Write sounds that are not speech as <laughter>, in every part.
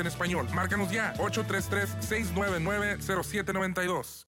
en español. Márcanos ya, 833-699-0792.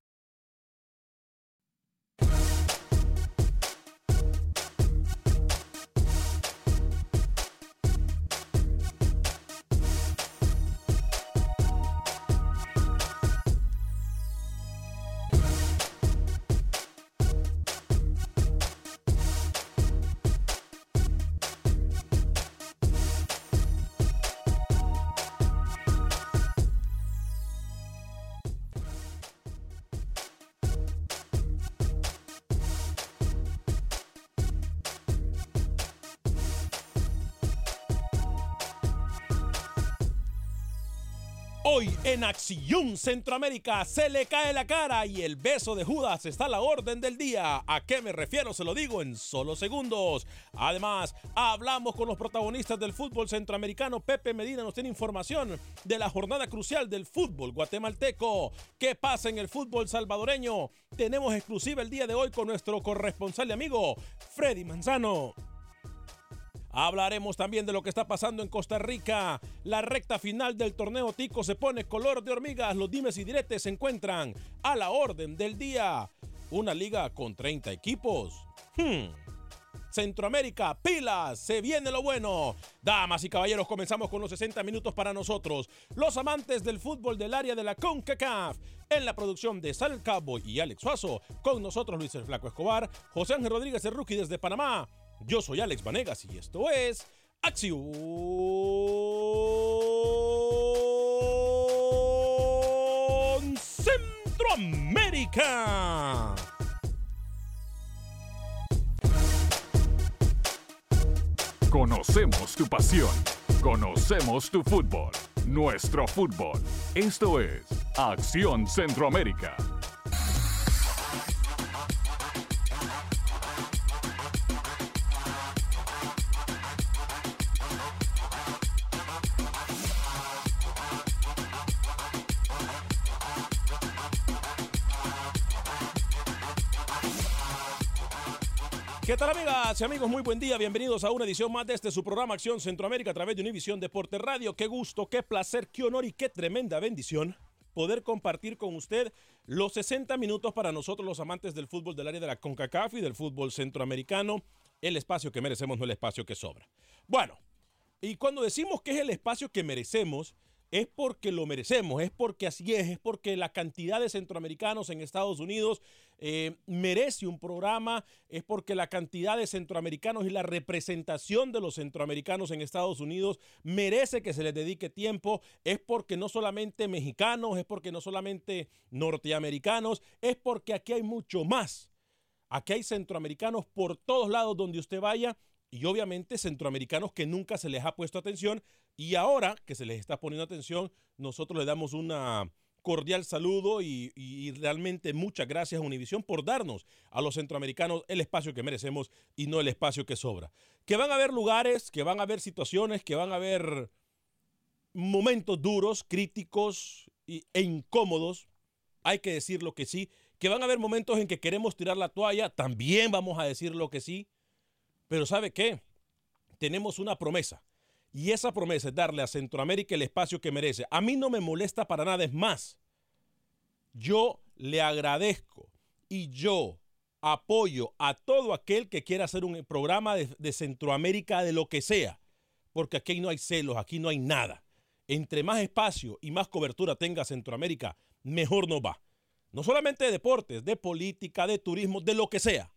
Acción Centroamérica se le cae la cara y el beso de Judas está a la orden del día. ¿A qué me refiero? Se lo digo en solo segundos. Además, hablamos con los protagonistas del fútbol centroamericano. Pepe Medina nos tiene información de la jornada crucial del fútbol guatemalteco. ¿Qué pasa en el fútbol salvadoreño? Tenemos exclusiva el día de hoy con nuestro corresponsal y amigo Freddy Manzano. Hablaremos también de lo que está pasando en Costa Rica. La recta final del torneo Tico se pone color de hormigas. Los dimes y diretes se encuentran a la orden del día. Una liga con 30 equipos. Hmm. Centroamérica, pilas, se viene lo bueno. Damas y caballeros, comenzamos con los 60 minutos para nosotros, los amantes del fútbol del área de la CONCACAF. En la producción de Sal Cabo y Alex Suazo, con nosotros Luis el Flaco Escobar, José Ángel Rodríguez el Rookie desde Panamá. Yo soy Alex Vanegas y esto es Acción Centroamérica. Conocemos tu pasión, conocemos tu fútbol, nuestro fútbol. Esto es Acción Centroamérica. Amigas amigos? Muy buen día, bienvenidos a una edición más de este su programa Acción Centroamérica a través de Univisión Deporte Radio. Qué gusto, qué placer, qué honor y qué tremenda bendición poder compartir con usted los 60 minutos para nosotros los amantes del fútbol del área de la CONCACAF y del fútbol centroamericano, el espacio que merecemos, no el espacio que sobra. Bueno, y cuando decimos que es el espacio que merecemos, es porque lo merecemos, es porque así es, es porque la cantidad de centroamericanos en Estados Unidos eh, merece un programa, es porque la cantidad de centroamericanos y la representación de los centroamericanos en Estados Unidos merece que se les dedique tiempo, es porque no solamente mexicanos, es porque no solamente norteamericanos, es porque aquí hay mucho más. Aquí hay centroamericanos por todos lados donde usted vaya y obviamente centroamericanos que nunca se les ha puesto atención y ahora que se les está poniendo atención, nosotros le damos una cordial saludo y, realmente muchas gracias a Univisión por darnos a los centroamericanos el espacio que merecemos y no el espacio que sobra. Que van a haber lugares, que van a haber situaciones, que van a haber momentos duros, críticos e incómodos, hay que decir lo que sí. Que van a haber momentos en que queremos tirar la toalla, también vamos a decir lo que sí. Pero ¿sabe qué? Tenemos una promesa. Y esa promesa es darle a Centroamérica el espacio que merece. A mí no me molesta para nada, es más. Yo le agradezco y yo apoyo a todo aquel que quiera hacer un programa de, Centroamérica de lo que sea. Porque aquí no hay celos, aquí no hay nada. Entre más espacio y más cobertura tenga Centroamérica, mejor nos va. No solamente de deportes, de política, de turismo, de lo que sea.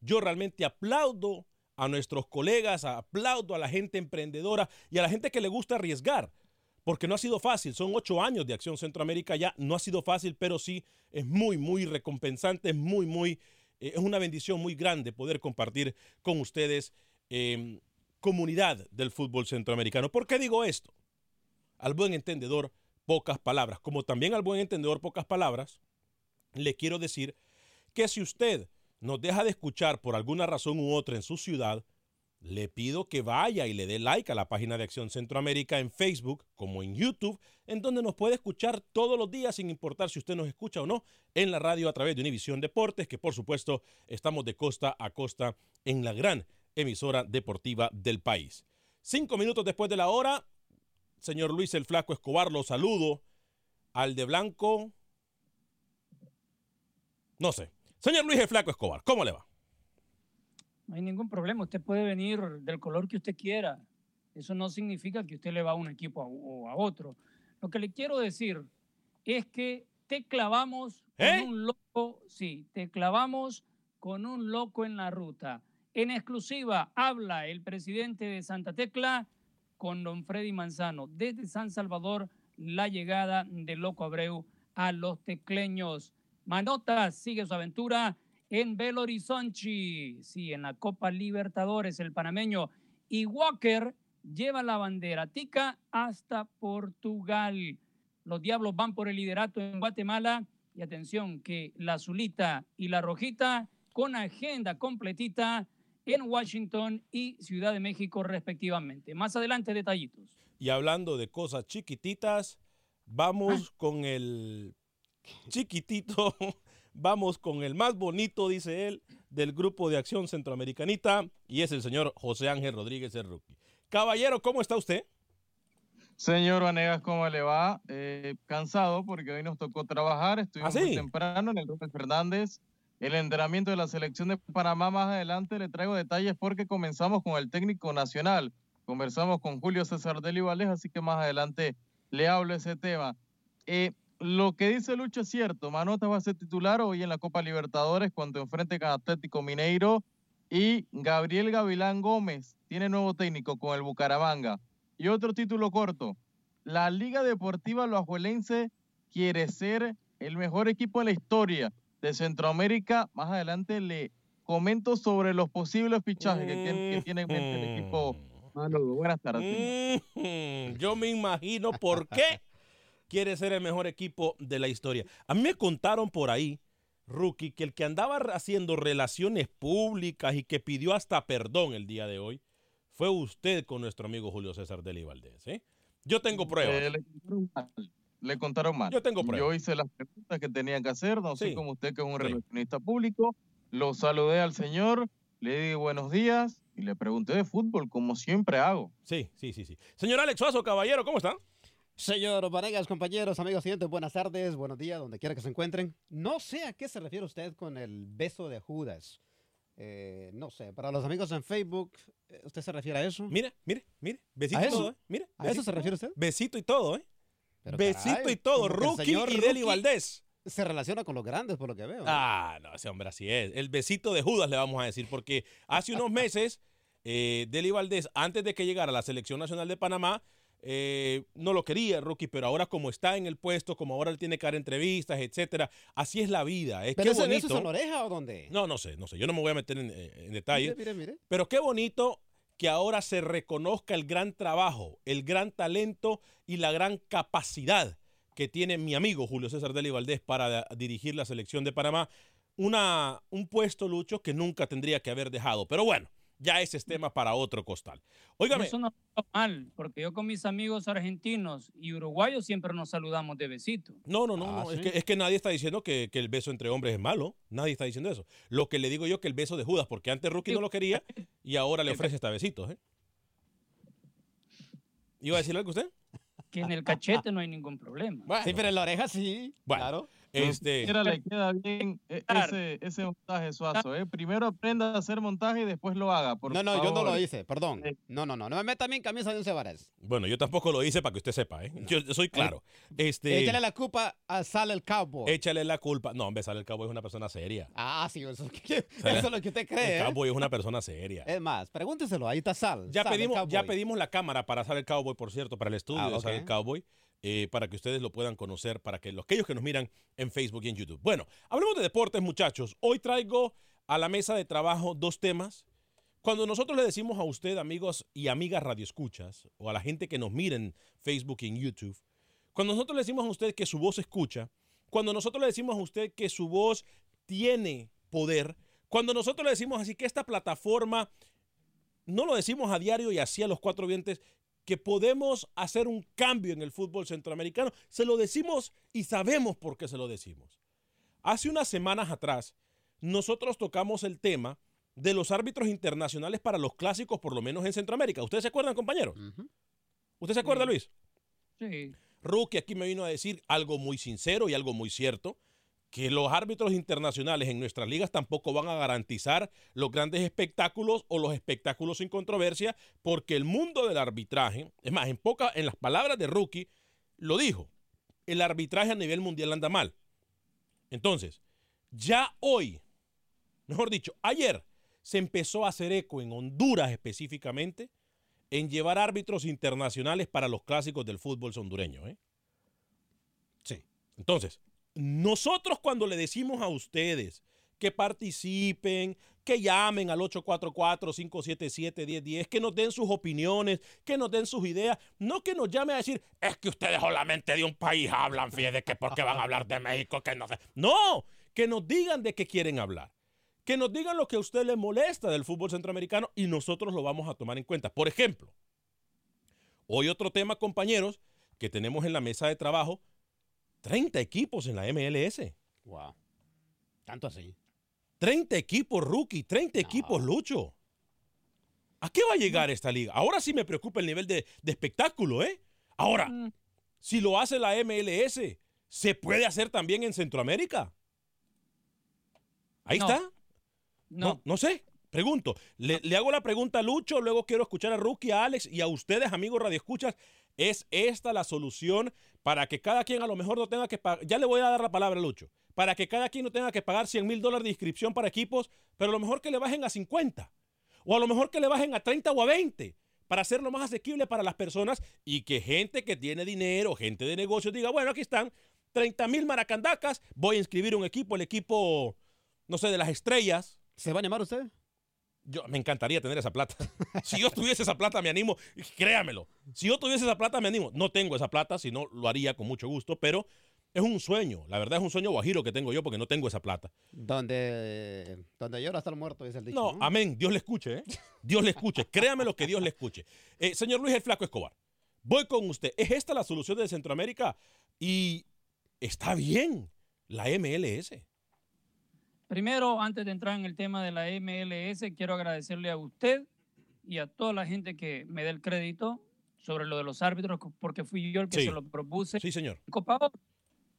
Yo realmente aplaudo a nuestros colegas, aplaudo a la gente emprendedora y a la gente que le gusta arriesgar, porque no ha sido fácil. Son ocho años de Acción Centroamérica ya, no ha sido fácil, pero sí es muy, muy recompensante, es muy, muy, eh, es una bendición muy grande poder compartir con ustedes em, comunidad del fútbol centroamericano. ¿Por qué digo esto? Al buen entendedor, pocas palabras. Como también al buen entendedor, pocas palabras, le quiero decir que si usted nos deja de escuchar por alguna razón u otra en su ciudad, le pido que vaya y le dé like a la página de Acción Centroamérica en Facebook como en YouTube, en donde nos puede escuchar todos los días sin importar si usted nos escucha o no en la radio a través de Univisión Deportes, que por supuesto estamos de costa a costa en la gran emisora deportiva del país. Cinco minutos después de la hora, señor Luis el Flaco Escobar, lo saludo. Al de blanco, no sé, Señor Luis el Flaco Escobar, ¿cómo le va? No hay ningún problema. Usted puede venir del color que usted quiera. Eso no significa que usted le va a un equipo o a, otro. Lo que le quiero decir es que te clavamos con ¿Eh? un loco, sí, te clavamos con un loco en la ruta. En exclusiva habla el presidente de Santa Tecla con don Freddy Manzano desde San Salvador, la llegada del loco Abreu a los tecleños. Manotas sigue su aventura en Belo Horizonte, sí, en la Copa Libertadores, el panameño. Y Walker lleva la bandera tica hasta Portugal. Los Diablos van por el liderato en Guatemala. Y atención, que la azulita y la rojita con agenda completita en Washington y Ciudad de México respectivamente. Más adelante detallitos. Y hablando de cosas chiquititas, vamos con el chiquitito. <laughs> Vamos con el más bonito, dice él, del grupo de acción centroamericanita y es el señor José Ángel Rodríguez el rookie. Caballero, ¿cómo está usted? Señor Vanegas, ¿cómo le va? Eh, cansado porque hoy nos tocó trabajar. Estuvimos ¿Ah, muy temprano en el Rubén Fernández. El entrenamiento de la selección de Panamá más adelante le traigo detalles porque comenzamos con el técnico nacional. Conversamos con Julio César Deli Valdés, así que más adelante le hablo ese tema. Eh, lo que dice Lucho es cierto. Manota va a ser titular hoy en la Copa Libertadores cuando enfrente con Atlético Mineiro. Y Gabriel Gavilán Gómez tiene nuevo técnico con el Bucaramanga. Y otro título corto. La Liga Deportiva Loajuelense quiere ser el mejor equipo en la historia de Centroamérica. Más adelante le comento sobre los posibles fichajes que, tiene, que tiene en mente el equipo. Mano, buenas tardes. Mm, yo me imagino por qué quiere ser el mejor equipo de la historia. A mí me contaron por ahí, Rookie, que el que andaba haciendo relaciones públicas y que pidió hasta perdón el día de hoy fue usted con nuestro amigo Julio César Deli Valdés. ¿eh? Yo tengo pruebas. Eh, le, contaron mal, le contaron mal. Yo tengo pruebas. Yo hice las preguntas que tenía que hacer, no Sí. sé como usted que es un Sí. relacionista público. Lo saludé al señor, le di buenos días y le pregunté de fútbol, como siempre hago. Sí, sí, sí, sí. Señor Alex Suazo, caballero, ¿cómo está? Señor Vanegas, compañeros, amigos siguientes, buenas tardes, buenos días, donde quiera que se encuentren. No sé a qué se refiere usted con el beso de Judas. Eh, no sé, para los amigos en Facebook, eh, ¿usted se refiere a eso? Mire, mire, mire. Besito ¿A y todo, ¿eh? Mire. ¿A eso se refiere usted? Besito y todo, ¿eh? Pero Besito caray, y todo, Rookie y Deli Valdés. Se relaciona con los grandes, por lo que veo. ¿no? Ah, no, ese hombre así es. El besito de Judas le vamos a decir, porque hace unos meses, eh, Deli Valdés, antes de que llegara a la Selección Nacional de Panamá, eh, no lo quería, Rookie, pero ahora como está en el puesto, como ahora él tiene que dar entrevistas, etcétera, así es la vida. Es ¿Pero beso bonito. es en la oreja o dónde? No, no sé, no sé. Yo no me voy a meter en, eh, en detalle. Mire, mire, mire. Pero qué bonito que ahora se reconozca el gran trabajo, el gran talento y la gran capacidad que tiene mi amigo Julio César Deli Valdés para dirigir la selección de Panamá. Una, un puesto, Lucho, que nunca tendría que haber dejado. Pero bueno, ya ese es tema para otro costal. Óigame, Eso no está mal, porque yo con mis amigos argentinos y uruguayos siempre nos saludamos de besito. No, no, no, Ah, no. Es, que, es que nadie está diciendo que, que el beso entre hombres es malo. Nadie está diciendo eso. Lo que le digo yo que el beso de Judas, porque antes Rookie no lo quería y ahora le ofrece hasta besitos. ¿eh? ¿Iba a decir algo usted? Que en el cachete no hay ningún problema. Bueno, Sí, pero en la oreja sí. Bueno. Claro. Este, Mira, le queda bien eh, ese, ese montaje suazo. ¿eh? Primero aprenda a hacer montaje y después lo haga. Por No, no, yo no favor. lo hice, perdón. Sí. No, no, no. No me meta a mí en camisa de once varas. bueno, yo tampoco lo hice para que usted sepa. ¿eh? Yo, yo soy claro. Este, Échale la culpa a Sal el Cowboy. échale la culpa. No, hombre, sale el cowboy es una persona seria. Ah, sí, eso, <laughs> Sale- eso es lo que usted cree. El ¿eh? cowboy es una persona seria. Es más, pregúnteselo, ahí está Sal. Ya Sal, pedimos, ya pedimos la cámara para Sal el Cowboy, por cierto, para el estudio Ah, de Sal el. Cowboy, eh, para que ustedes lo puedan conocer, para que los aquellos que nos miran en Facebook y en YouTube. Bueno, hablemos de deportes, muchachos. Hoy traigo a la mesa de trabajo dos temas. Cuando nosotros le decimos a usted, amigos y amigas radioescuchas, o a la gente que nos mira en Facebook y en YouTube, cuando nosotros le decimos a usted que su voz escucha, cuando nosotros le decimos a usted que su voz tiene poder, cuando nosotros le decimos así que esta plataforma no lo decimos a diario y así a los cuatro vientos, que podemos hacer un cambio en el fútbol centroamericano. Se lo decimos y sabemos por qué se lo decimos. Hace unas semanas atrás, nosotros tocamos el tema de los árbitros internacionales para los clásicos, por lo menos en Centroamérica. ¿Ustedes se acuerdan, compañeros? Ujú. ¿Usted se acuerda, Luis? Sí. Rookie aquí me vino a decir algo muy sincero y algo muy cierto, que los árbitros internacionales en nuestras ligas tampoco van a garantizar los grandes espectáculos o los espectáculos sin controversia, porque el mundo del arbitraje, es más, en poca, en las palabras de Rookie, lo dijo, el arbitraje a nivel mundial anda mal. Entonces, ya hoy, mejor dicho, ayer se empezó a hacer eco en Honduras específicamente en llevar árbitros internacionales para los clásicos del fútbol hondureño. ¿eh? Sí. Entonces, nosotros cuando le decimos a ustedes que participen, que llamen al 844-577-1010, que nos den sus opiniones, que nos den sus ideas, no que nos llame a decir, es que ustedes solamente de un país hablan, fíjate que porque van a hablar de México, que no sé. No, que nos digan de qué quieren hablar. Que nos digan lo que a usted le molesta del fútbol centroamericano y nosotros lo vamos a tomar en cuenta. Por ejemplo, hoy otro tema, compañeros, que tenemos en la mesa de trabajo, 30 equipos en la MLS. Wow. Tanto así. 30 equipos rookie, 30 equipos lucho. ¿A qué va a llegar esta liga? Ahora sí me preocupa el nivel de, de espectáculo, ¿eh? Ahora, Mm, si lo hace la MLS, ¿se puede hacer también en Centroamérica? Ahí No. está. No, No, no sé. Pregunto. Le, le hago la pregunta a Lucho, luego quiero escuchar a Rookie, a Alex y a ustedes, amigos radioescuchas. ¿Es esta la solución para que cada quien a lo mejor no tenga que pagar? Ya le voy a dar la palabra a Lucho. Para que cada quien no tenga que pagar 100 mil dólares de inscripción para equipos, pero a lo mejor que le bajen a 50. O a lo mejor que le bajen a 30 o a 20 para hacerlo más asequible para las personas y que gente que tiene dinero, gente de negocios diga, bueno, aquí están 30 mil maracandacas, voy a inscribir un equipo, el equipo, no sé, de las estrellas, ¿Se va a llamar usted? Yo me encantaría tener esa plata. <laughs> Si yo tuviese esa plata, me animo. Créamelo. Si yo tuviese esa plata, me animo. No tengo esa plata, si no lo haría con mucho gusto, pero es un sueño. La verdad es un sueño guajiro que tengo yo porque no tengo esa plata. Donde, donde llora hasta el muerto, dice el dicho. No, amén. Dios le escuche, ¿eh? Dios le escuche. Créamelo que Dios le escuche. Eh, señor Luis el Flaco Escobar, voy con usted. ¿Es esta la solución de Centroamérica? Y está bien la MLS. Primero, antes de entrar en el tema de la MLS, quiero agradecerle a usted y a toda la gente que me dé el crédito sobre lo de los árbitros, porque fui yo el que Sí. se lo propuse Sí, señor. en Copa Oro.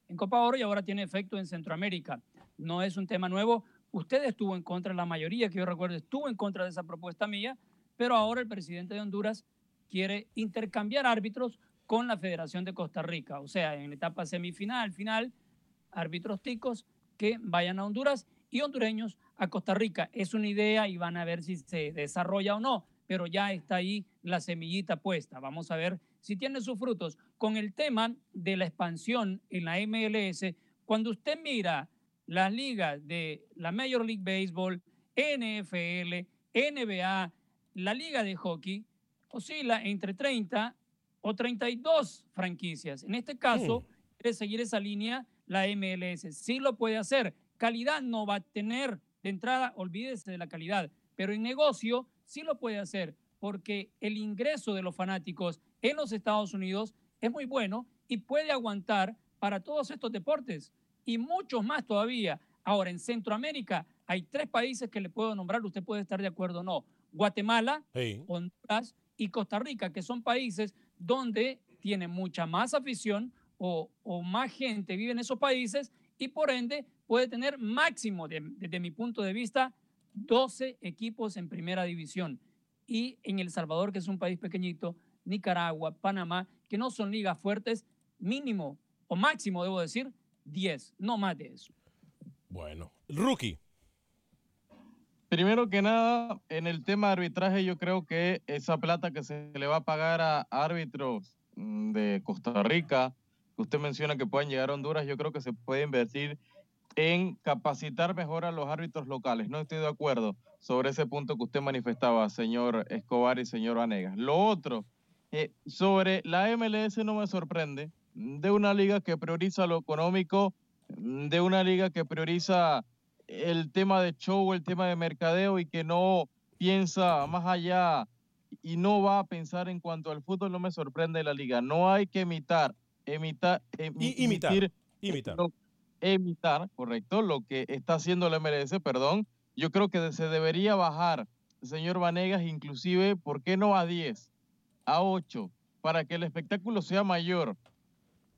En Copa Oro y ahora tiene efecto en Centroamérica. No es un tema nuevo. Usted estuvo en contra, la mayoría que yo recuerdo estuvo en contra de esa propuesta mía, pero ahora el presidente de Honduras quiere intercambiar árbitros con la Federación de Costa Rica. O sea, en etapa semifinal, final, árbitros ticos que vayan a Honduras y hondureños a Costa Rica. Es una idea y van a ver si se desarrolla o no, pero ya está ahí la semillita puesta. Vamos a ver si tiene sus frutos. Con el tema de la expansión en la MLS, cuando usted mira las ligas de la Major League Baseball, NFL, NBA, la liga de hockey, oscila entre 30 o 32 franquicias. En este caso, quiere seguir esa línea la MLS. Sí lo puede hacer. Calidad no va a tener de entrada, olvídese de la calidad, pero en negocio sí lo puede hacer porque el ingreso de los fanáticos en los Estados Unidos es muy bueno y puede aguantar para todos estos deportes y muchos más todavía. Ahora, en Centroamérica hay tres países que le puedo nombrar, usted puede estar de acuerdo o no. Guatemala, Honduras y Costa Rica, que son países donde tiene mucha más afición o, más gente vive en esos países y por ende puede tener máximo, desde mi punto de vista, 12 equipos en primera división. Y en El Salvador, que es un país pequeñito, Nicaragua, Panamá, que no son ligas fuertes, mínimo o máximo, debo decir, 10, no más de eso. Bueno, rookie. Primero que nada, en el tema de arbitraje, yo creo que esa plata que se le va a pagar a árbitros mm, de Costa Rica, que usted menciona que pueden llegar a Honduras, yo creo que se puede invertir en capacitar mejor a los árbitros locales. No estoy de acuerdo sobre ese punto que usted manifestaba, señor Escobar y señor Vanegas. Lo otro, eh, sobre la MLS no me sorprende, de una liga que prioriza lo económico, de una liga que prioriza el tema de show, el tema de mercadeo y que no piensa más allá y no va a pensar en cuanto al fútbol, no me sorprende la liga. No hay que imitar, imitar, imitar, imitar. imitar, correcto, lo que está haciendo la MLS, perdón. Yo creo que se debería bajar, señor Vanegas, inclusive, ¿por qué no a 10, a 8, para que el espectáculo sea mayor,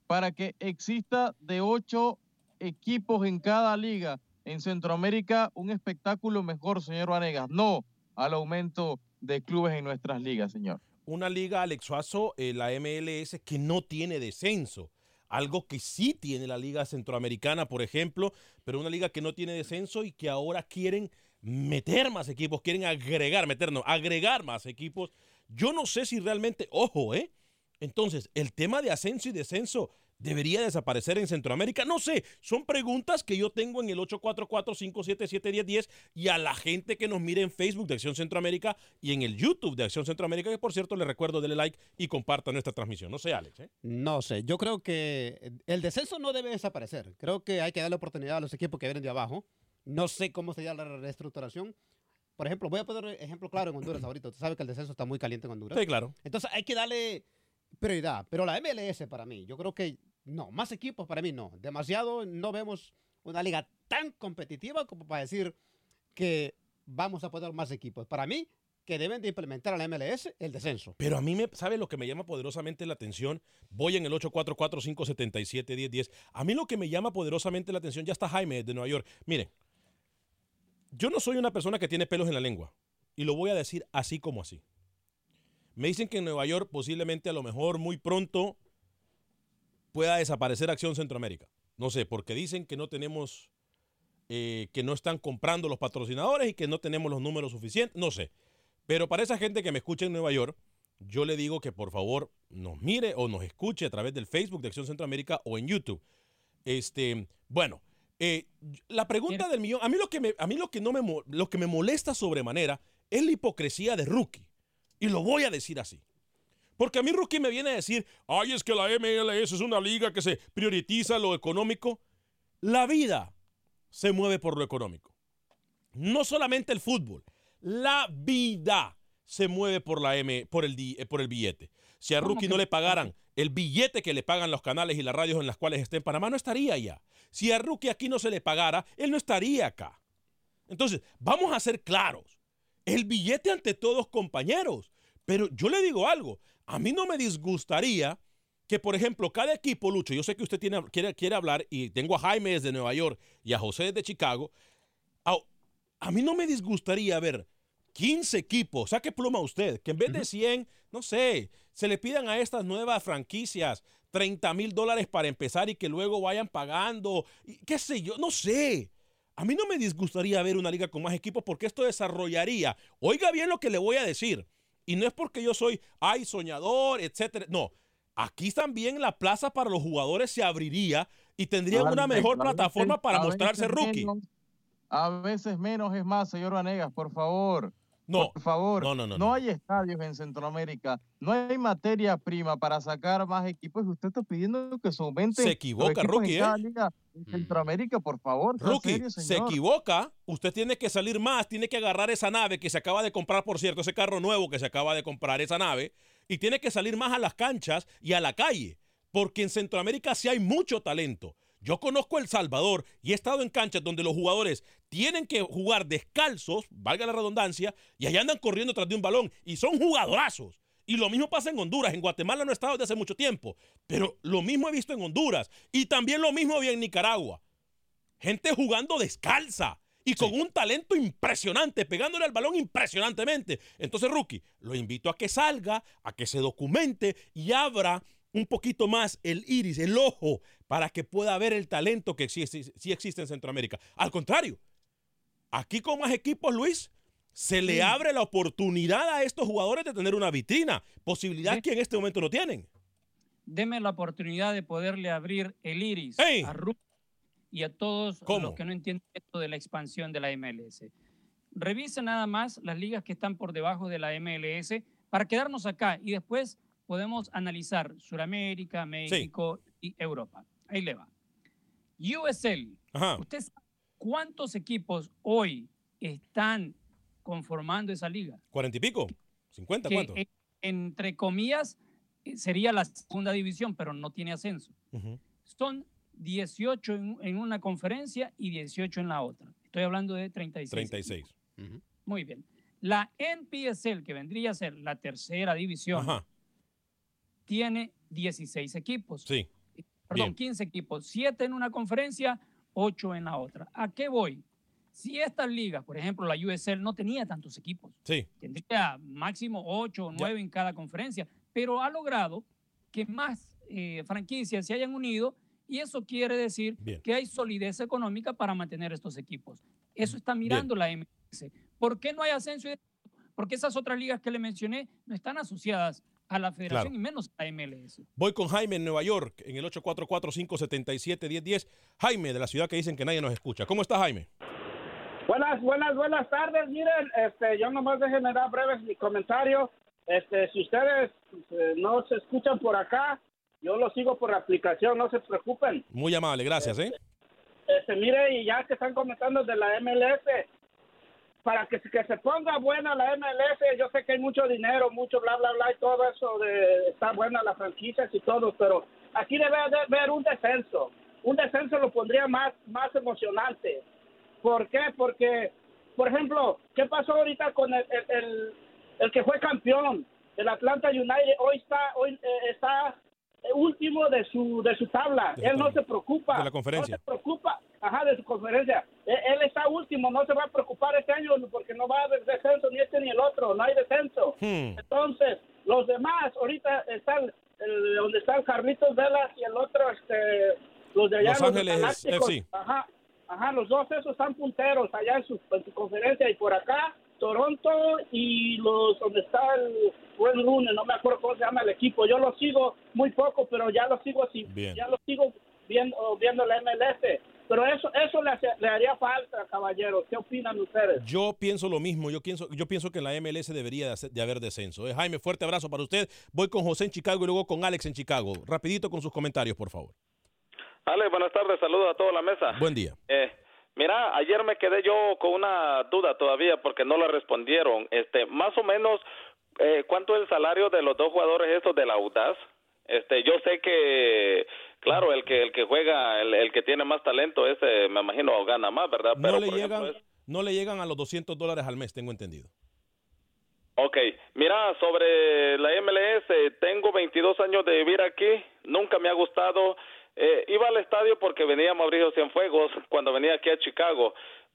para que exista de 8 equipos en cada liga en Centroamérica un espectáculo mejor, señor Vanegas, no al aumento de clubes en nuestras ligas, señor. Una liga, Alex Suazo, eh, la MLS, que no tiene descenso. Algo que sí tiene la Liga Centroamericana, por ejemplo, pero una liga que no tiene descenso y que ahora quieren meter más equipos, quieren agregar, meternos, agregar más equipos. Yo no sé si realmente, ojo, ¿eh? Entonces, el tema de ascenso y descenso debería desaparecer en Centroamérica? No sé, son preguntas que yo tengo en el 844-577-1010 y a la gente que nos mire en Facebook de Acción Centroamérica y en el YouTube de Acción Centroamérica, que por cierto le recuerdo, denle like y comparta nuestra transmisión. No sé, Alex. ¿eh? No sé, yo creo que el descenso no debe desaparecer. Creo que hay que darle oportunidad a los equipos que vienen de abajo. No sé cómo sería la reestructuración. Por ejemplo, voy a poner ejemplo claro en Honduras ahorita. Usted sabe que el descenso está muy caliente en Honduras. Sí, claro. Entonces hay que darle prioridad. Pero la MLS para mí, yo creo que no, más equipos para mí no. Demasiado, no vemos una liga tan competitiva como para decir que vamos a poner más equipos. Para mí, que deben de implementar a la MLS el descenso. Pero a mí, me, ¿sabe lo que me llama poderosamente la atención? Voy en el 844-577-1010. A mí lo que me llama poderosamente la atención, ya está Jaime de Nueva York. Mire, yo no soy una persona que tiene pelos en la lengua. Y lo voy a decir así como así. Me dicen que en Nueva York posiblemente a lo mejor muy pronto pueda desaparecer Acción Centroamérica. No sé, porque dicen que no tenemos, eh, que no están comprando los patrocinadores y que no tenemos los números suficientes. No sé. Pero para esa gente que me escucha en Nueva York, yo le digo que por favor nos mire o nos escuche a través del Facebook de Acción Centroamérica o en YouTube. Este, bueno, eh, la pregunta del millón, a mí lo que me, a mí lo que no me, lo que me molesta sobremanera es la hipocresía de Rookie. Y lo voy a decir así. Porque a mí Rookie me viene a decir, ay, es que la MLS es una liga que se prioriza lo económico. La vida se mueve por lo económico. No solamente el fútbol, la vida se mueve por, la M, por, el, eh, por el billete. Si a Rookie no le pagaran el billete que le pagan los canales y las radios en las cuales está en Panamá, no estaría allá. Si a Rookie aquí no se le pagara, él no estaría acá. Entonces, vamos a ser claros. El billete ante todos, compañeros. Pero yo le digo algo, a mí no me disgustaría que, por ejemplo, cada equipo, Lucho, yo sé que usted tiene, quiere, quiere hablar y tengo a Jaime desde Nueva York y a José desde Chicago. A, a mí no me disgustaría ver 15 equipos, saque pluma usted, que en vez de 100, no sé, se le pidan a estas nuevas franquicias 30 mil dólares para empezar y que luego vayan pagando, y qué sé yo, no sé. A mí no me disgustaría ver una liga con más equipos porque esto desarrollaría, oiga bien lo que le voy a decir, y no es porque yo soy, ay, soñador, etcétera, no. Aquí también la plaza para los jugadores se abriría y tendrían una mejor plataforma para mostrarse rookie. a veces menos es más, señor Vanegas, por favor. No, por favor. No, no, no, no, no. hay estadios en Centroamérica, no hay materia prima para sacar más equipos usted está pidiendo que se aumente. Se equivoca, Rookie, ¿eh? En Centroamérica, por favor. Rookie, serio, se equivoca. Usted tiene que salir más, tiene que agarrar esa nave que se acaba de comprar, por cierto, ese carro nuevo que se acaba de comprar, esa nave, y tiene que salir más a las canchas y a la calle, porque en Centroamérica sí hay mucho talento. Yo conozco El Salvador y he estado en canchas donde los jugadores tienen que jugar descalzos, valga la redundancia, y allá andan corriendo tras de un balón y son jugadorazos. Y lo mismo pasa en Honduras. En Guatemala no he estado desde hace mucho tiempo, pero lo mismo he visto en Honduras y también lo mismo vi en Nicaragua. Gente jugando descalza y con un talento impresionante, pegándole al balón impresionantemente. Entonces, Rookie, lo invito a que salga, a que se documente y abra un poquito más el iris, el ojo, para que pueda ver el talento que sí, sí- sí existe en Centroamérica. Al contrario, aquí con más equipos, Luis, se le abre la oportunidad a estos jugadores de tener una vitrina, posibilidad que en este momento no tienen. Deme la oportunidad de poderle abrir el iris a Ru y a todos ¿Cómo? los que no entienden esto de la expansión de la MLS. Revisa nada más las ligas que están por debajo de la MLS para quedarnos acá y después podemos analizar Sudamérica, México y Europa. Ahí le va. USL. Ajá. ¿Usted sabe cuántos equipos hoy están conformando esa liga? ¿Cuarenta y pico? ¿Cincuenta? ¿Cuánto? entre comillas, eh, sería la segunda división, pero no tiene ascenso. Son 18 en, en una conferencia y 18 en la otra. Estoy hablando de 36. 36. Muy bien. La NPSL, que vendría a ser la tercera división, Ajá. Tiene 16 equipos. Sí. Perdón, Bien. 15 equipos. 7 en una conferencia, 8 en la otra. ¿A qué voy? Si estas ligas, por ejemplo, la USL no tenía tantos equipos, Sí. tendría máximo 8 o 9 en cada conferencia, pero ha logrado que más eh, franquicias se hayan unido y eso quiere decir Bien. que hay solidez económica para mantener estos equipos. Eso está mirando la MLS. ¿Por qué no hay ascenso? Porque esas otras ligas que le mencioné no están asociadas a la federación Claro. y menos a MLS. Voy con Jaime en Nueva York, en el 844-577-1010. Jaime, de la ciudad que dicen que nadie nos escucha. ¿Cómo está Jaime? Buenas, buenas, buenas tardes. Miren, este, yo nomás déjenme dar breves mi comentario. Este, si ustedes eh, no se escuchan por acá, yo lo sigo por la aplicación, no se preocupen. Muy amable, gracias, ¿eh? Este, mire, y ya que están comentando de la MLS, para que, se- que se ponga buena la MLS, yo sé que hay mucho dinero, mucho bla, bla, bla, y todo eso de está buena las franquicias y todo, pero aquí debe de haber un descenso. Un descenso lo pondría más, más emocionante. ¿Por qué? Porque, por ejemplo, ¿qué pasó ahorita con el, el, el- el que fue campeón del Atlanta United? Hoy está, hoy eh, está último de su de su tabla. De Él no se preocupa. De la conferencia. No se preocupa. Ajá, de su conferencia. Él, él está último, no se va a preocupar este año porque no va a haber descenso ni este ni el otro, no hay descenso. Hmm. Entonces, los demás, ahorita están el- donde están Carlitos Velas y el otro, este, los de allá. Los de Ángeles. FC. Ajá, ajá, los dos esos están punteros allá en su, en su conferencia y por acá Toronto y los donde está el buen lunes, no me acuerdo cómo se llama el equipo. Yo lo sigo muy poco, pero ya lo sigo así, Bien. ya lo sigo viendo, viendo la MLS. Pero eso eso le, hace- le haría falta, caballeros. ¿Qué opinan ustedes? Yo pienso lo mismo. Yo pienso, yo pienso que en la MLS debería de, hacer- de haber descenso. ¿eh? Jaime, fuerte abrazo para usted. Voy con José en Chicago y luego con Alex en Chicago. Rapidito con sus comentarios, por favor. Ale, buenas tardes, saludos a toda la mesa. Buen día. Eh, mira, ayer me quedé yo con una duda todavía porque no la respondieron. Este, más o menos, eh, ¿cuánto es el salario de los dos jugadores estos de la UDAS? Este, yo sé que, claro, el que el que juega, el, el que tiene más talento, ese me imagino gana más, ¿verdad? No le, llegan, ejemplo, es- no le llegan a los 200 dólares al mes, tengo entendido. Ok, mira, sobre la MLS, tengo 22 años de vivir aquí, nunca me ha gustado. Eh, iba al estadio porque venía Mauricio Cienfuegos cuando venía aquí a Chicago,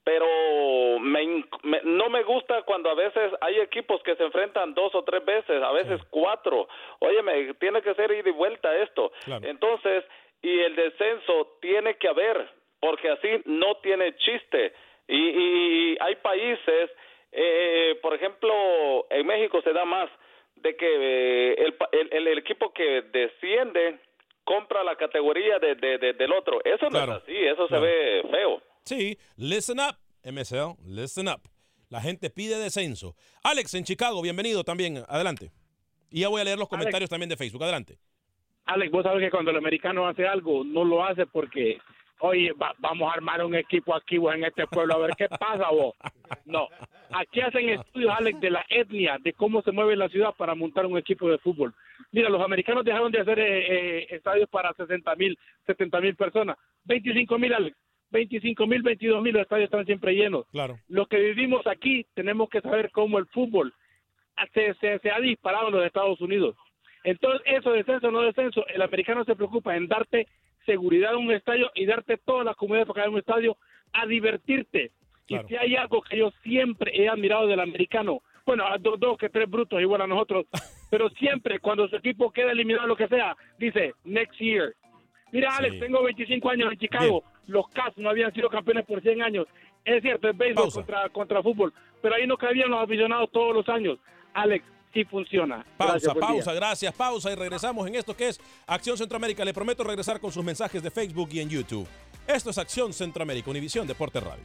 pero me, me- no me gusta cuando a veces hay equipos que se enfrentan dos o tres veces, a veces cuatro. Óyeme, tiene que ser ida y vuelta esto. Entonces, y el descenso tiene que haber, porque así no tiene chiste. Y, y hay países, eh, por ejemplo, en México se da más de que eh, el, el, el, equipo que desciende compra la categoría de, de, del otro. Eso no es así, eso se ve. Sí, listen up, MSL, listen up. La gente pide descenso. Alex en Chicago, bienvenido también, adelante. Y ya voy a leer los comentarios también de Facebook, adelante. Alex, vos sabes que cuando el americano hace algo, no lo hace porque, oye, vamos a armar un equipo aquí vos en este pueblo a ver qué pasa vos. No, aquí hacen estudios, Alex, de la etnia, de cómo se mueve la ciudad para montar un equipo de fútbol. Mira, los americanos dejaron de hacer eh, eh, estadios para 60 mil, 70 mil personas. 25 mil, Alex. 25 mil, 22 mil, los estadios están siempre llenos. Claro. Los que vivimos aquí tenemos que saber cómo el fútbol se, se, se ha disparado en los Estados Unidos. Entonces, eso, descenso o no descenso, el americano se preocupa en darte seguridad en un estadio y darte todas las comunidades para en un estadio a divertirte. Y si hay algo que yo siempre he admirado del americano, bueno, a dos, que tres brutos igual a nosotros, <laughs> pero siempre cuando su equipo queda eliminado, lo que sea, dice, next year. Mira, Alex, tengo 25 años en Chicago, los Cats no habían sido campeones por 100 años. Es cierto, es béisbol contra, contra fútbol, pero ahí no cabían los aficionados todos los años. Alex, sí funciona. Pausa, pausa, gracias, pausa y regresamos en esto que es Acción Centroamérica. Le prometo regresar con sus mensajes de Facebook y en YouTube. Esto es Acción Centroamérica, Univisión Deporte Radio.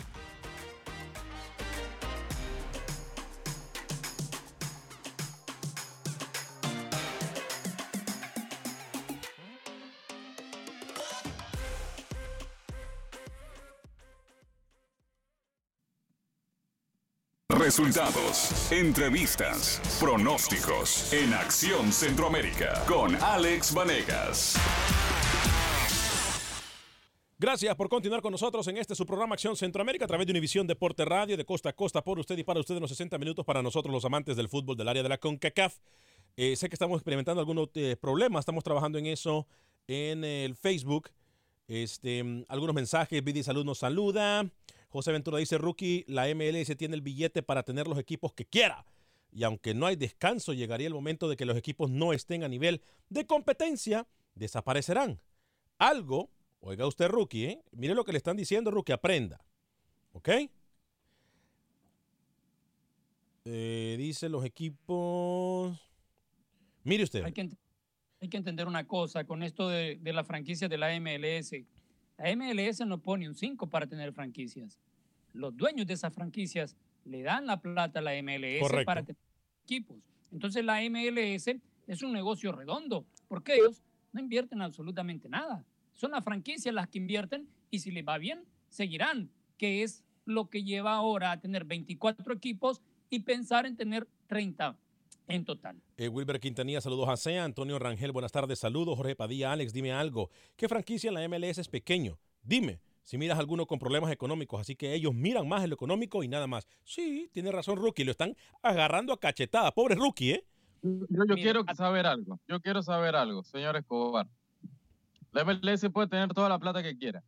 Resultados, entrevistas, pronósticos en Acción Centroamérica con Alex Vanegas. Gracias por continuar con nosotros en este su programa Acción Centroamérica a través de Univisión Deporte Radio de costa a costa por usted y para usted en los 60 minutos para nosotros los amantes del fútbol del área de la CONCACAF. Eh, sé que estamos experimentando algunos eh, problemas, estamos trabajando en eso en el Facebook. Este, algunos mensajes, Vidi Salud nos saluda. José Ventura dice, rookie, la MLS tiene el billete para tener los equipos que quiera. Y aunque no hay descanso, llegaría el momento de que los equipos no estén a nivel de competencia, desaparecerán. Algo, oiga usted, rookie, ¿eh? mire lo que le están diciendo, rookie, aprenda. ¿Ok? Eh, dice los equipos... Mire usted. Hay que, entender una cosa con esto de, de la franquicia de la MLS. La MLS no pone un 5 para tener franquicias. Los dueños de esas franquicias le dan la plata a la MLS para tener equipos. Entonces la MLS es un negocio redondo, porque ellos no invierten absolutamente nada. Son las franquicias las que invierten y si les va bien, seguirán, que es lo que lleva ahora a tener 24 equipos y pensar en tener 30 en total. Eh, Wilber Quintanilla, saludos a SEA. Antonio Rangel, buenas tardes, saludos. Jorge Padilla, Alex, dime algo. ¿Qué franquicia en la MLS es pequeño? Dime si miras alguno con problemas económicos, así que ellos miran más en lo económico y nada más. Sí, tiene razón Rookie, lo están agarrando a cachetada. Pobre Rookie, ¿eh? Yo, quiero saber algo, yo quiero saber algo, señor Escobar. La MLS puede tener toda la plata que quiera.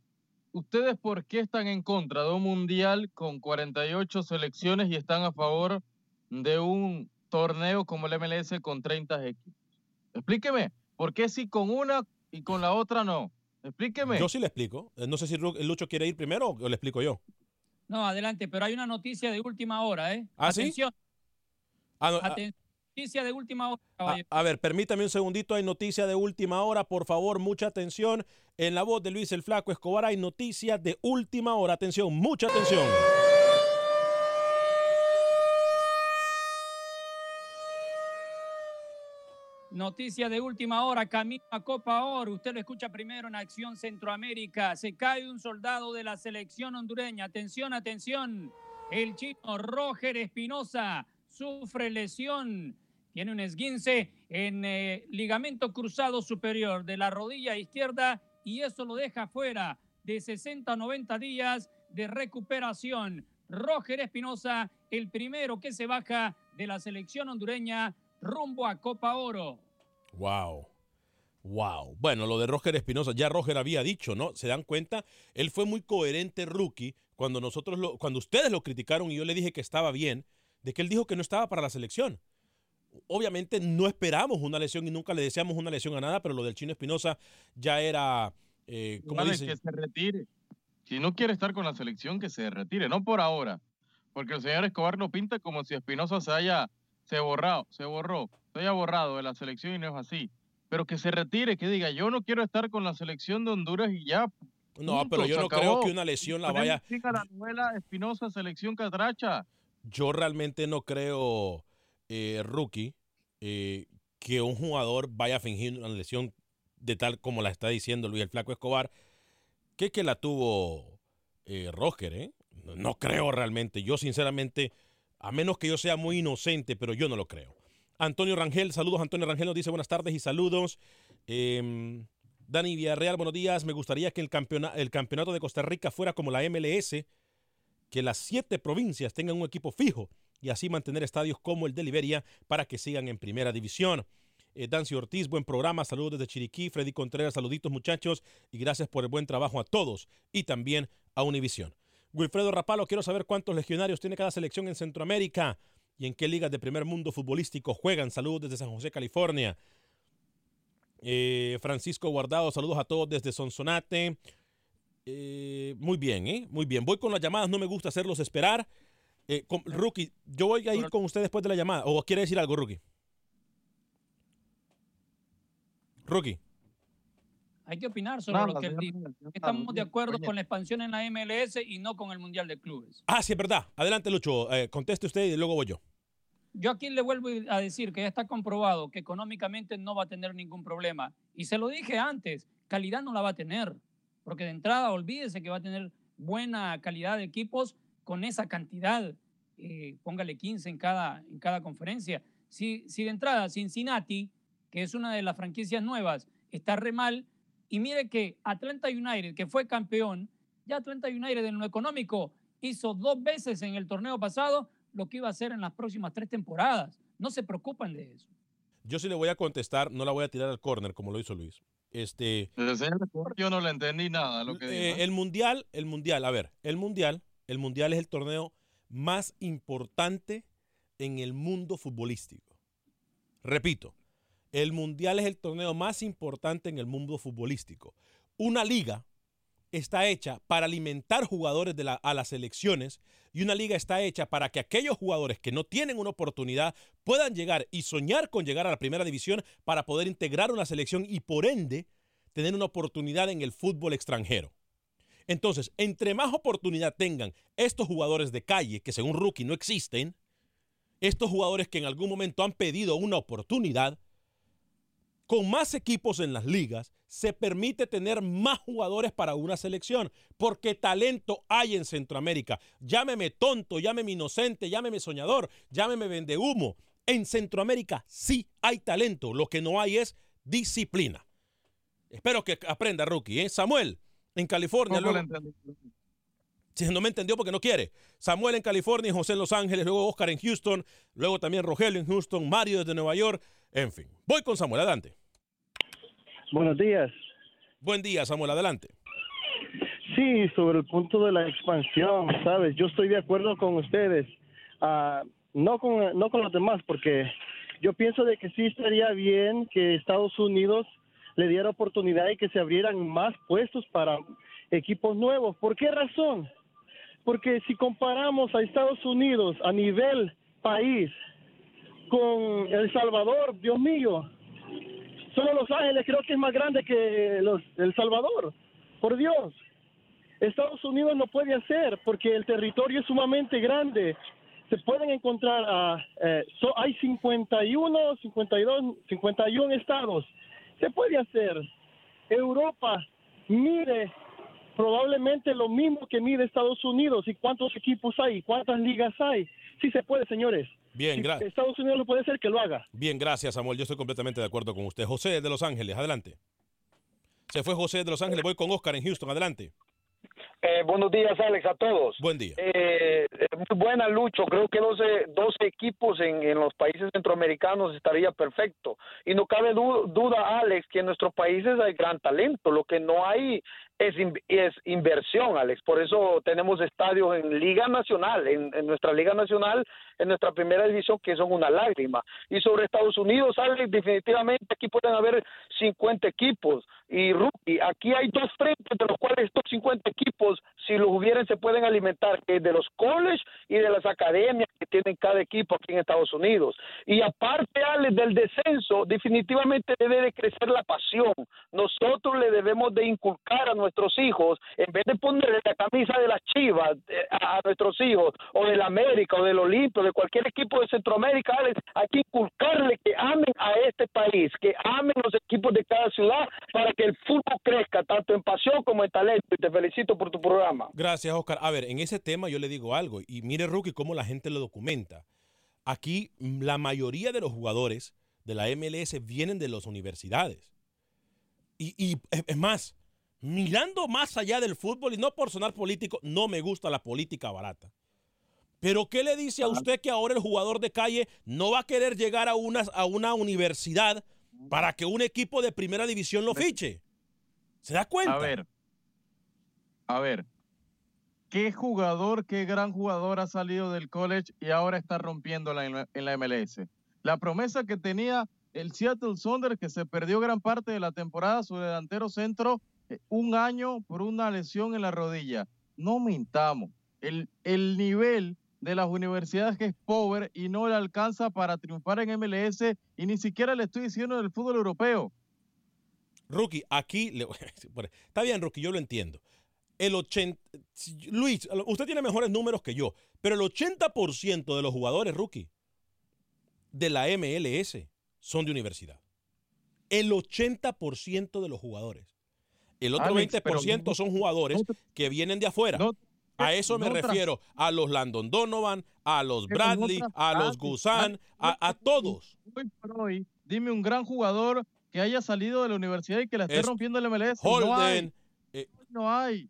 ¿Ustedes por qué están en contra de un mundial con 48 selecciones y están a favor de un torneo como el MLS con 30 equipos. Explíqueme, ¿por qué si con una y con la otra no? Explíqueme. Yo sí le explico. Eh, no sé si Lucho quiere ir primero o le explico yo. No, adelante, pero hay una noticia de última hora, ¿eh? ¿Ah, Atención. sí? Ah, noticia de última hora. A, a, ver, permítame un segundito, hay noticia de última hora, por favor, mucha atención. En la voz de Luis el Flaco Escobar hay noticia de última hora. Atención, mucha atención. Noticia de última hora, camino a Copa Oro. Usted lo escucha primero en Acción Centroamérica. Se cae un soldado de la selección hondureña. Atención, atención. El chino Roger Espinosa sufre lesión. Tiene un esguince en eh, ligamento cruzado superior de la rodilla izquierda y eso lo deja fuera de 60 a 90 días de recuperación. Roger Espinosa, el primero que se baja de la selección hondureña rumbo a Copa Oro. Wow. Wow. Bueno, lo de Roger Espinosa, ya Roger había dicho, ¿no? ¿Se dan cuenta? Él fue muy coherente rookie cuando nosotros lo, cuando ustedes lo criticaron y yo le dije que estaba bien, de que él dijo que no estaba para la selección. Obviamente no esperamos una lesión y nunca le deseamos una lesión a nada, pero lo del Chino Espinosa ya era, eh, como Vale, dice, que se retire. Si no quiere estar con la selección, que se retire, no por ahora. Porque el señor Escobar lo pinta como si Espinosa se haya se borrado, se borró, se haya borrado de la selección y no es así. Pero que se retire, que diga, yo no quiero estar con la selección de Honduras y ya. No, punto, pero yo no creo que una lesión la vaya. la novela Espinosa, selección catracha. Yo realmente no creo, eh, rookie, eh, que un jugador vaya a fingir una lesión de tal como la está diciendo Luis el Flaco Escobar, que que la tuvo eh, Roger, ¿eh? No, no creo realmente. Yo sinceramente, a menos que yo sea muy inocente, pero yo no lo creo. Antonio Rangel, saludos. Antonio Rangel nos dice buenas tardes y saludos. Em, Dani Villarreal, buenos días. Me gustaría que el, campeona- el campeonato de Costa Rica fuera como la MLS, que las siete provincias tengan un equipo fijo y así mantener estadios como el de Liberia para que sigan en primera división. Eh, Dancy Ortiz, buen programa, saludos desde Chiriquí. Freddy Contreras, saluditos muchachos y gracias por el buen trabajo a todos y también a Univisión. Wilfredo Rapalo, quiero saber cuántos legionarios tiene cada selección en Centroamérica y en qué ligas de primer mundo futbolístico juegan. Saludos desde San José, California. Eh, Francisco Guardado, saludos a todos desde Sonsonate. Eh, muy bien, ¿eh? Muy bien. Voy con las llamadas, no me gusta hacerlos esperar. Eh, con- rookie, yo voy a ir con usted después de la llamada. ¿O quiere decir algo, Rookie? Rookie. Hay que opinar sobre Nada, lo que él dijo. Estamos de acuerdo con la expansión en la MLS y no con el Mundial de Clubes. Ah, sí, es verdad. Adelante, Lucho. Eh, conteste usted y luego voy yo. Yo aquí le vuelvo a decir que ya está comprobado que económicamente no va a tener ningún problema. Y se lo dije antes, calidad no la va a tener. Porque de entrada, olvídese que va a tener buena calidad de equipos con esa cantidad. Eh, póngale 15 en cada, en cada conferencia. Si, si de entrada Cincinnati, que es una de las franquicias nuevas, está re mal, y mire que Atlanta United, que fue campeón, ya Atlanta United en lo económico hizo dos veces en el torneo pasado lo que iba a hacer en las próximas tres temporadas. No se preocupan de eso. Yo sí le voy a contestar, no la voy a tirar al córner como lo hizo Luis. Este, yo no le entendí nada lo que Eh, dijo. ¿eh? el mundial, el mundial, a ver, el mundial, el mundial es el torneo más importante en el mundo futbolístico. Repito, el mundial es el torneo más importante en el mundo futbolístico. Una liga está hecha para alimentar jugadores de a las selecciones y una liga está hecha para que aquellos jugadores que no tienen una oportunidad puedan llegar y soñar con llegar a la primera división para poder integrar una selección y por ende tener una oportunidad en el fútbol extranjero. Entonces, entre más oportunidad tengan estos jugadores de calle, que según Rookie no existen, estos jugadores que en algún momento han pedido una oportunidad, con más equipos en las ligas, se permite tener más jugadores para una selección, porque talento hay en Centroamérica. Llámeme tonto, llámeme inocente, llámeme soñador, llámeme vende humo. En Centroamérica sí hay talento, lo que no hay es disciplina. Espero que aprenda, Rookie. ¿eh? Samuel, en California. Luego- si no me entendió porque no quiere. Samuel en California, José en Los Ángeles, luego Oscar en Houston, luego también Rogelio en Houston, Mario desde Nueva York, en fin. Voy con Samuel, adelante. Buenos días. Buen día, Samuel, adelante. Sí, sobre el punto de la expansión, ¿sabes? Yo estoy de acuerdo con ustedes. Ah, no, con, no con los demás, porque yo pienso de que sí estaría bien que Estados Unidos le diera oportunidad y que se abrieran más puestos para equipos nuevos. ¿Por qué razón? Porque si comparamos a Estados Unidos a nivel país con El Salvador, Dios mío, solo Los Ángeles creo que es más grande que los, El Salvador. Por Dios. Estados Unidos no puede hacer porque el territorio es sumamente grande. Se pueden encontrar, a, eh, so- hay 51, 52, 51 estados. Se puede hacer. Europa mide probablemente lo mismo que mide Estados Unidos. ¿Y cuántos equipos hay? ¿Cuántas ligas hay? Sí se puede, señores. Bien, Si gracias. Estados Unidos lo puede hacer, que lo haga. Bien, gracias, Samuel. Yo estoy completamente de acuerdo con usted. José de Los Ángeles, adelante. Se fue José de Los Ángeles, voy con Oscar en Houston, adelante. Eh, buenos días, Alex, a todos. Buen día. Eh, eh, muy buena, Lucho. Creo que 12, 12 equipos en, en los países centroamericanos estaría perfecto. Y no cabe du- duda, Alex, que en nuestros países hay gran talento. Lo que no hay es, es inversión, Alex. Por eso tenemos estadios en Liga Nacional, en, nuestra Liga Nacional, en nuestra primera división, que son una lágrima. Y sobre Estados Unidos, Alex, definitivamente aquí pueden haber 50 equipos. Y rookie, aquí hay dos frentes de los cuales estos 50 equipos, si los hubieran, se pueden alimentar, que de los college y de las academias que tienen cada equipo aquí en Estados Unidos. Y aparte, Alex, del descenso, definitivamente debe de crecer la pasión. Nosotros le debemos de inculcar a hijos, en vez de ponerle la camisa de las Chivas eh, a, nuestros hijos, o del América, o del Olimpio, de cualquier equipo de Centroamérica, Alex, hay que inculcarle que amen a este país, que amen los equipos de cada ciudad para que el fútbol crezca, tanto en pasión como en talento. Y te felicito por tu programa. Gracias, Oscar. A ver, en ese tema yo le digo algo. Y mire, Rookie, cómo la gente lo documenta. Aquí mm, la mayoría de los jugadores de la MLS vienen de las universidades. Y, y es más, mirando más allá del fútbol, y no por sonar político, no me gusta la política barata. Pero ¿qué le dice a usted que ahora el jugador de calle no va a querer llegar a una, a una universidad para que un equipo de primera división lo fiche? ¿Se da cuenta? A ver, a ver, ¿qué jugador, qué gran jugador ha salido del college y ahora está rompiendo la- en la, en la MLS? La promesa que tenía el Seattle Sounders, que se perdió gran parte de la temporada, su delantero centro, un año por una lesión en la rodilla. No mintamos. El, el nivel de las universidades que es pobre y no le alcanza para triunfar en MLS y ni siquiera le estoy diciendo del fútbol europeo. Rookie, aquí, está bien, Rookie, yo lo entiendo. El 80, si- Luis, usted tiene mejores números que yo, pero el 80% de los jugadores, Rookie, de la MLS son de universidad. El 80% de los jugadores. El otro Alex, pero 20% no- son jugadores que vienen de afuera. a eso me no refiero. A los Landon Donovan, a los Bradley, a los Alex, a, a todos. hoy por hoy, dime un gran jugador que haya salido de la universidad y que la esté Es rompiendo el MLS. no hay. Holden, eh, No hay.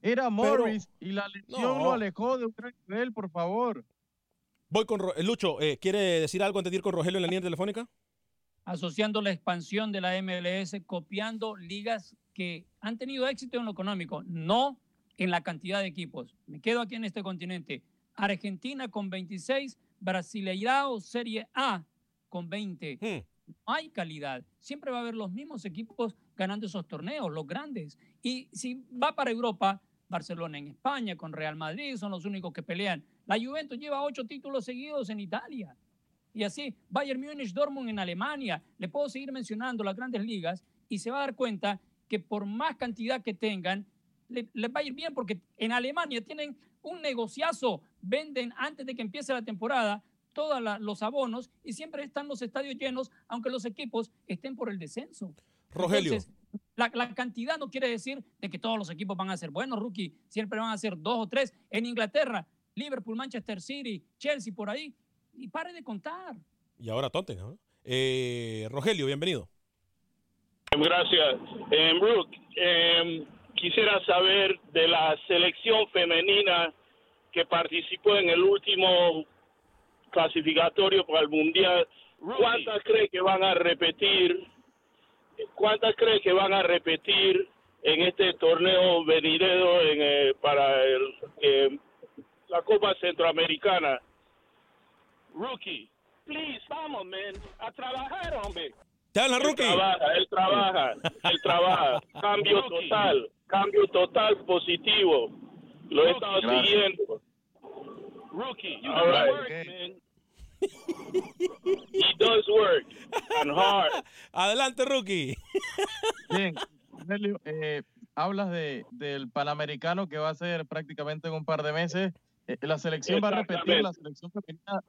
Era Morris y la lesión No. lo alejó de un gran nivel, por favor. Voy con eh, Lucho. eh, ¿Quiere decir algo antes de ir con Rogelio en la línea telefónica? Asociando la expansión de la MLS, copiando ligas que han tenido éxito en lo económico, no en la cantidad de equipos. Me quedo aquí en este continente. Argentina con 26, Brasileirao Serie A con 20. No hay calidad. Siempre va a haber los mismos equipos ganando esos torneos, los grandes. Y si va para Europa, Barcelona en España, con Real Madrid, son los únicos que pelean. La Juventus lleva ocho títulos seguidos en Italia. Y así, Bayern Múnich, Dortmund en Alemania. Le puedo seguir mencionando las grandes ligas y se va a dar cuenta que por más cantidad que tengan, le- les va a ir bien porque en Alemania tienen un negociazo. Venden antes de que empiece la temporada todos los abonos y siempre están los estadios llenos, aunque los equipos estén por el descenso. Rogelio. Entonces, la, la cantidad no quiere decir de que todos los equipos van a ser buenos, rookie. Siempre van a ser dos o tres. En Inglaterra, Liverpool, Manchester City, Chelsea, por ahí. Y pare de contar. Y ahora Tottenham. ¿no? Eh, Rogelio, bienvenido. Gracias. Eh, Brooke, eh, quisiera saber de la selección femenina que participó en el último clasificatorio para el Mundial. ¿Cuántas cree que van a repetir? ¿Cuántas cree que van a repetir en este torneo venidero en, eh, para el, eh, la Copa Centroamericana? Rookie, please, vamos, man, a trabajar, hombre. Te habla, Él Rookie. trabaja, él trabaja, él trabaja. <laughs> Cambio total, cambio total positivo. Lo he estado Gracias. siguiendo. Rookie, you All right. work, man. He does work and hard. <laughs> Adelante, Rookie. Bien, eh, hablas de, del Panamericano que va a ser prácticamente en un par de meses. Eh, la selección va a repetir, la selección femenina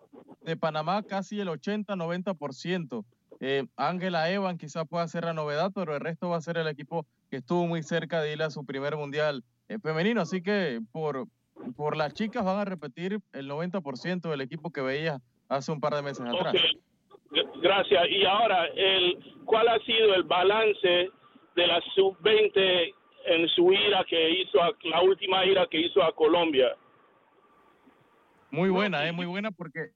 de Panamá casi el 80-90%. Eh, Ángela Evan quizás pueda ser la novedad, pero el resto va a ser el equipo que estuvo muy cerca de ir a su primer mundial eh, femenino. Así que por, por las chicas van a repetir el 90% del equipo que veía hace un par de meses atrás. Gracias. Y ahora, el, ¿cuál ha sido el balance de la sub-20 en su ira que hizo, a- la última ira que hizo a Colombia? Muy buena, eh, muy buena porque,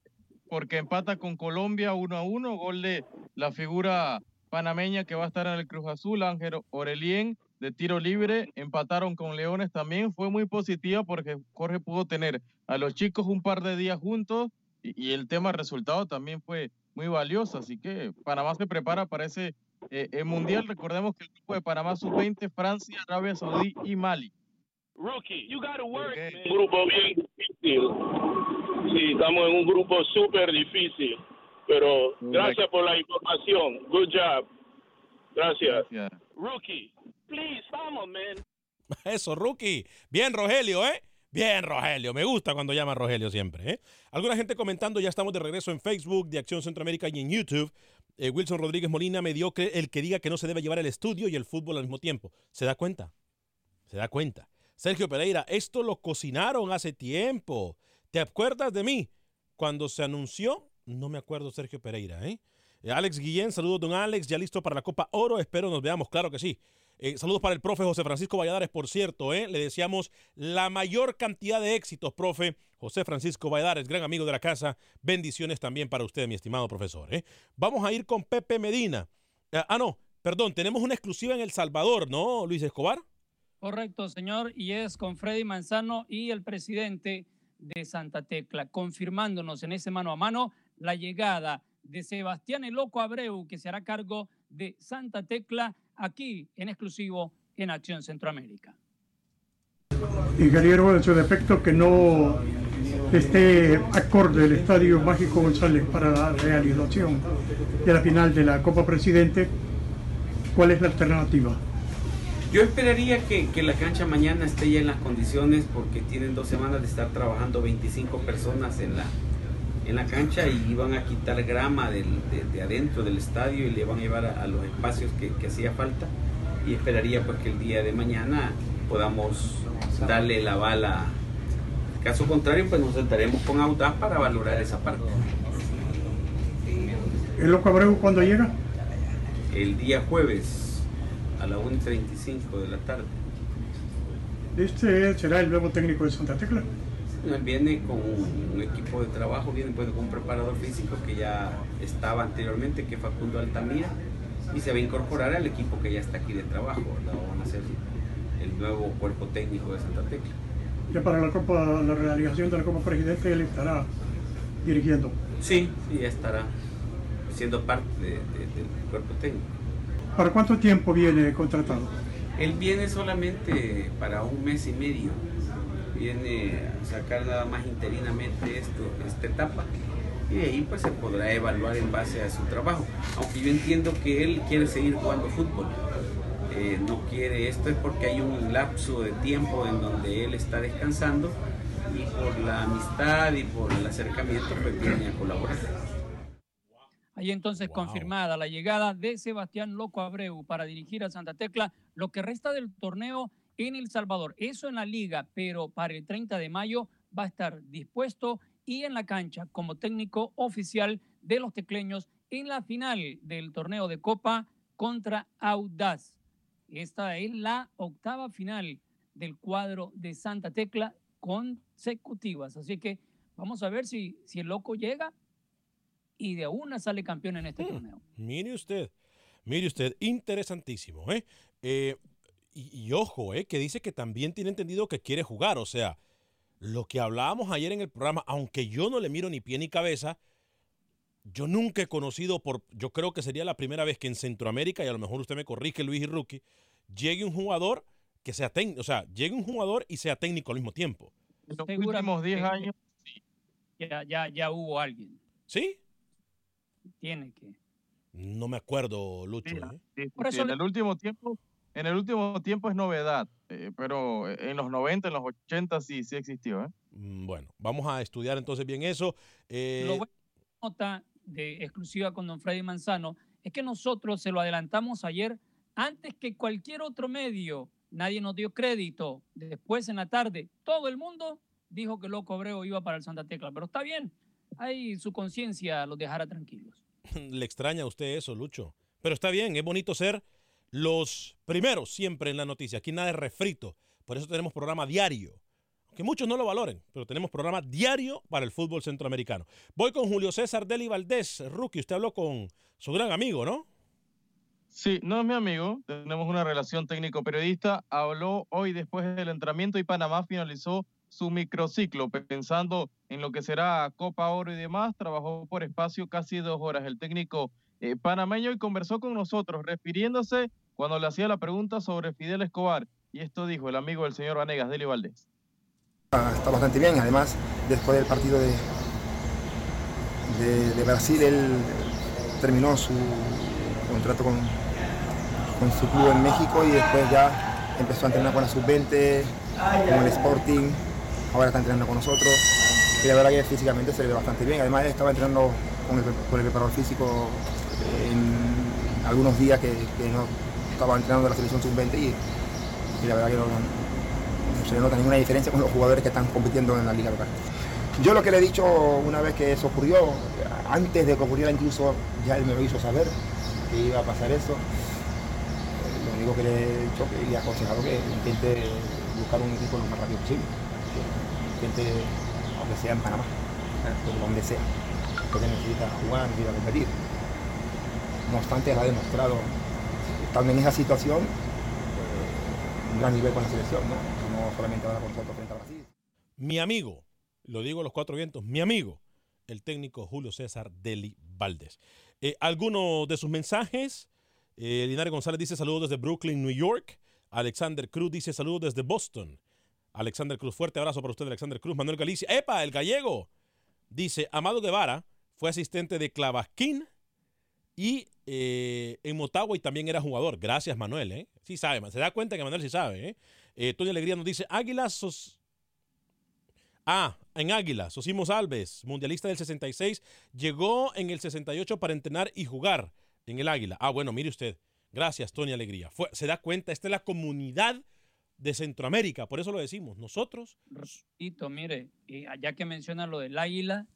porque empata con Colombia 1 a 1, gol de la figura panameña que va a estar en el Cruz Azul, Ángel Orelien, de tiro libre, empataron con Leones también, fue muy positiva porque Jorge pudo tener a los chicos un par de días juntos y, y el tema resultado también fue muy valioso, así que Panamá se prepara para ese eh, eh, mundial, recordemos que el grupo de Panamá sub-20, Francia, Arabia Saudí y Mali. Rookie, you gotta work, Un grupo bien difícil. Sí, estamos en un grupo súper difícil. Pero gracias por la información. Good job. Gracias. Rookie, please, vamos, man. <laughs> Eso, rookie. Bien, Rogelio, ¿eh? Bien, Rogelio. Me gusta cuando llama Rogelio siempre, ¿eh? Alguna gente comentando, ya estamos de regreso en Facebook de Acción Centroamérica y en YouTube. Eh, Wilson Rodríguez Molina mediocre, el que diga que no se debe llevar el estudio y el fútbol al mismo tiempo. ¿Se da cuenta? ¿Se da cuenta? Sergio Pereira, esto lo cocinaron hace tiempo. ¿Te acuerdas de mí? Cuando se anunció, no me acuerdo Sergio Pereira, ¿eh? Eh, Alex Guillén, saludos don Alex, ya listo para la Copa Oro, espero nos veamos, claro que sí. Eh, saludos para el profe José Francisco Valladares, por cierto, ¿eh? le deseamos la mayor cantidad de éxitos, profe José Francisco Valladares, gran amigo de la casa. Bendiciones también para usted, mi estimado profesor. ¿eh? Vamos a ir con Pepe Medina. Eh, ah, no, perdón, tenemos una exclusiva en El Salvador, ¿no, Luis Escobar? Correcto, señor, y es con Freddy Manzano y el presidente de Santa Tecla, confirmándonos en ese mano a mano la llegada de Sebastián el Loco Abreu, que se hará cargo de Santa Tecla aquí en exclusivo en Acción Centroamérica. Ingeniero, en su defecto que no esté acorde el Estadio Mágico González para la realización de la final de la Copa Presidente, ¿cuál es la alternativa? Yo esperaría que, que, la cancha mañana esté ya en las condiciones porque tienen dos semanas de estar trabajando 25 personas en la, en la cancha y van a quitar grama del, de, de, adentro del estadio y le van a llevar a, a los espacios que, que, hacía falta y esperaría pues que el día de mañana podamos darle la bala. Caso contrario pues nos sentaremos con Audaz para valorar esa parte. ¿El Loco Abreu cuándo llega? El día jueves a las 1.35 de la tarde. ¿Este será el nuevo técnico de Santa Tecla? Él viene con un equipo de trabajo, viene pues con un preparador físico que ya estaba anteriormente, que es Facundo Altamira, y se va a incorporar al equipo que ya está aquí de trabajo, ¿verdad? van a ser el nuevo cuerpo técnico de Santa Tecla. Ya para la Copa, la realización de la Copa Presidente, él estará dirigiendo. Sí, sí, ya estará siendo parte de, de, del cuerpo técnico. ¿Para cuánto tiempo viene contratado? Él viene solamente para un mes y medio viene a sacar nada más interinamente esto, esta etapa. Y de ahí pues se podrá evaluar en base a su trabajo. Aunque yo entiendo que él quiere seguir jugando fútbol. Eh, no quiere esto es porque hay un lapso de tiempo en donde él está descansando y por la amistad y por el acercamiento pues viene a colaborar. Ahí entonces wow. confirmada la llegada de Sebastián Loco Abreu para dirigir a Santa Tecla lo que resta del torneo en El Salvador. Eso en la liga, pero para el 30 de mayo va a estar dispuesto y en la cancha como técnico oficial de los tecleños en la final del torneo de Copa contra Audaz. Esta es la octava final del cuadro de Santa Tecla consecutivas. Así que vamos a ver si, si el loco llega y de una sale campeón en este hmm. torneo. Mire usted, mire usted, interesantísimo. ¿eh? eh y, y, ojo, eh, que dice que también tiene entendido que quiere jugar. O sea, lo que hablábamos ayer en el programa, aunque yo no le miro ni pie ni cabeza, yo nunca he conocido por, yo creo que sería la primera vez que en Centroamérica, y a lo mejor usted me corrige, Luis y Rookie, llegue un jugador que sea técnico, o sea, llegue un jugador y sea técnico al mismo tiempo. En los últimos 10 años. Ya, ya, ya hubo alguien. ¿Sí? Tiene que. No me acuerdo, Lucho. Sí, ¿eh? sí, Por eso en le... el último tiempo en el último tiempo es novedad, eh, pero en los 90, en los 80 sí, sí existió. ¿eh? Bueno, vamos a estudiar entonces bien eso. Eh... Lo bueno nota de exclusiva con don Freddy Manzano es que nosotros se lo adelantamos ayer antes que cualquier otro medio. Nadie nos dio crédito. Después en la tarde, todo el mundo dijo que Loco Abreu iba para el Santa Tecla, pero está bien. Ahí su conciencia los dejará tranquilos. <laughs> Le extraña a usted eso, Lucho. Pero está bien, es bonito ser los primeros siempre en la noticia. Aquí nada es refrito. Por eso tenemos programa diario. que muchos no lo valoren, pero tenemos programa diario para el fútbol centroamericano. Voy con Julio César Deli Valdés. Rookie, usted habló con su gran amigo, ¿no? Sí, no es mi amigo, tenemos una relación técnico-periodista. Habló hoy después del entrenamiento y Panamá finalizó su microciclo pensando en lo que será Copa Oro y demás. Trabajó por espacio casi dos horas el técnico eh, panameño y conversó con nosotros refiriéndose cuando le hacía la pregunta sobre Fidel Escobar. Y esto dijo el amigo del señor Vanegas, Deli Valdés. Ah, está bastante bien, además después del partido de, de, Brasil él terminó su contrato con, con su club en México y después ya empezó a entrenar con la sub-20, con el Sporting, ahora está entrenando con nosotros y la verdad que físicamente se le ve bastante bien. Además estaba entrenando con el, preparador físico en algunos días que, no estaba entrenando en la selección sub-20 y, y, la verdad que no, no, se nota ninguna diferencia con los jugadores que están compitiendo en la liga local. Yo lo que le he dicho una vez que eso ocurrió, antes de que ocurriera incluso ya él me lo hizo saber que iba a pasar eso. Lo único que le he dicho que le he aconsejado que intente buscar un equipo lo más rápido posible. Intente, aunque sea en Panamá, pero donde sea, porque necesita jugar, necesita competir. No obstante, ha demostrado, estando en esa situación, eh, un gran nivel con la selección, ¿no? no solamente ahora con Soto frente a Brasil. Mi amigo, lo digo a los cuatro vientos, mi amigo, el técnico Julio César Deli Valdés. Eh, algunos de sus mensajes. Eh, Linares González dice saludos desde Brooklyn, New York. Alexander Cruz dice saludos desde Boston. Alexander Cruz, fuerte abrazo para usted, Alexander Cruz. Manuel Galicia, ¡epa! El gallego. Dice, Amado Guevara fue asistente de Clavasquín y eh, en Motagua y también era jugador. Gracias, Manuel. ¿eh? Sí sabe, se da cuenta que Manuel sí sabe. ¿eh? Eh, Tony Alegría nos dice, Águilas sos... Ah, en Águilas, Sosimos Alves, mundialista del 66, llegó en el 68 para entrenar y jugar en el Águila. Ah, bueno, mire usted. Gracias, Tony Alegría. Fue, se da cuenta, esta es la comunidad de Centroamérica, por eso lo decimos. Nosotros. Rosito, mire, ya que menciona lo del Águila,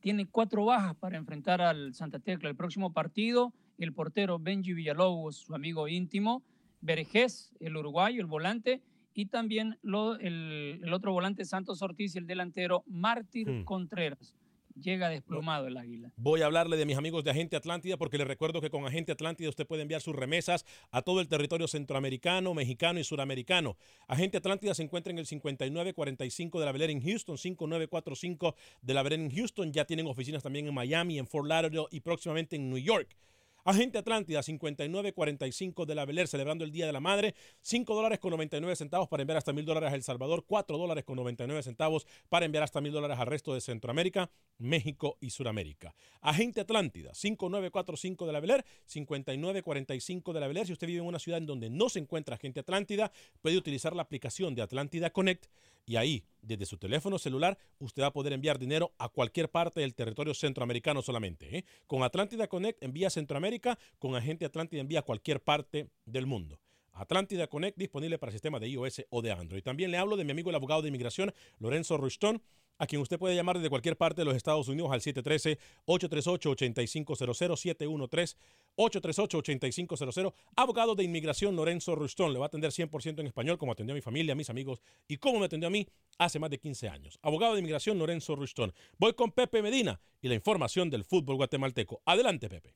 tiene cuatro bajas para enfrentar al Santa Tecla el próximo partido. El portero Benji Villalobos, su amigo íntimo, Vergés, el uruguayo, el volante, y también lo, el, el, otro volante Santos Ortiz el delantero Mártir hmm. Contreras. Llega desplomado el águila. Voy a hablarle de mis amigos de Agente Atlántida porque les recuerdo que con Agente Atlántida usted puede enviar sus remesas a todo el territorio centroamericano, mexicano y suramericano. Agente Atlántida se encuentra en el 5945 de la Belén en Houston, 5945 de la Belén en Houston. Ya tienen oficinas también en Miami, en Fort Lauderdale y próximamente en New York. Agente Atlántida 5945 de la Beler celebrando el Día de la Madre. 5 dólares con 99 centavos para enviar hasta mil dólares a El Salvador. 4 dólares con 99 centavos para enviar hasta mil dólares al resto de Centroamérica, México y Suramérica. Agente Atlántida 5945 de la Beler 5945 de la Beler. Si usted vive en una ciudad en donde no se encuentra Agente Atlántida, puede utilizar la aplicación de Atlántida Connect y ahí, desde su teléfono celular, usted va a poder enviar dinero a cualquier parte del territorio centroamericano solamente. ¿eh? Con Atlántida Connect envía Centroamérica, con Agente Atlántida envía a cualquier parte del mundo. Atlántida Connect disponible para sistemas de iOS o de Android. También le hablo de mi amigo el abogado de inmigración, Lorenzo Rushton, a quien usted puede llamar desde cualquier parte de los Estados Unidos al 713-838-8500, 713-838-8500. Abogado de inmigración Lorenzo Rustón le va a atender 100% en español, como atendió a mi familia, a mis amigos y como me atendió a mí hace más de 15 años. Abogado de inmigración Lorenzo Rustón. Voy con Pepe Medina y la información del fútbol guatemalteco. Adelante, Pepe.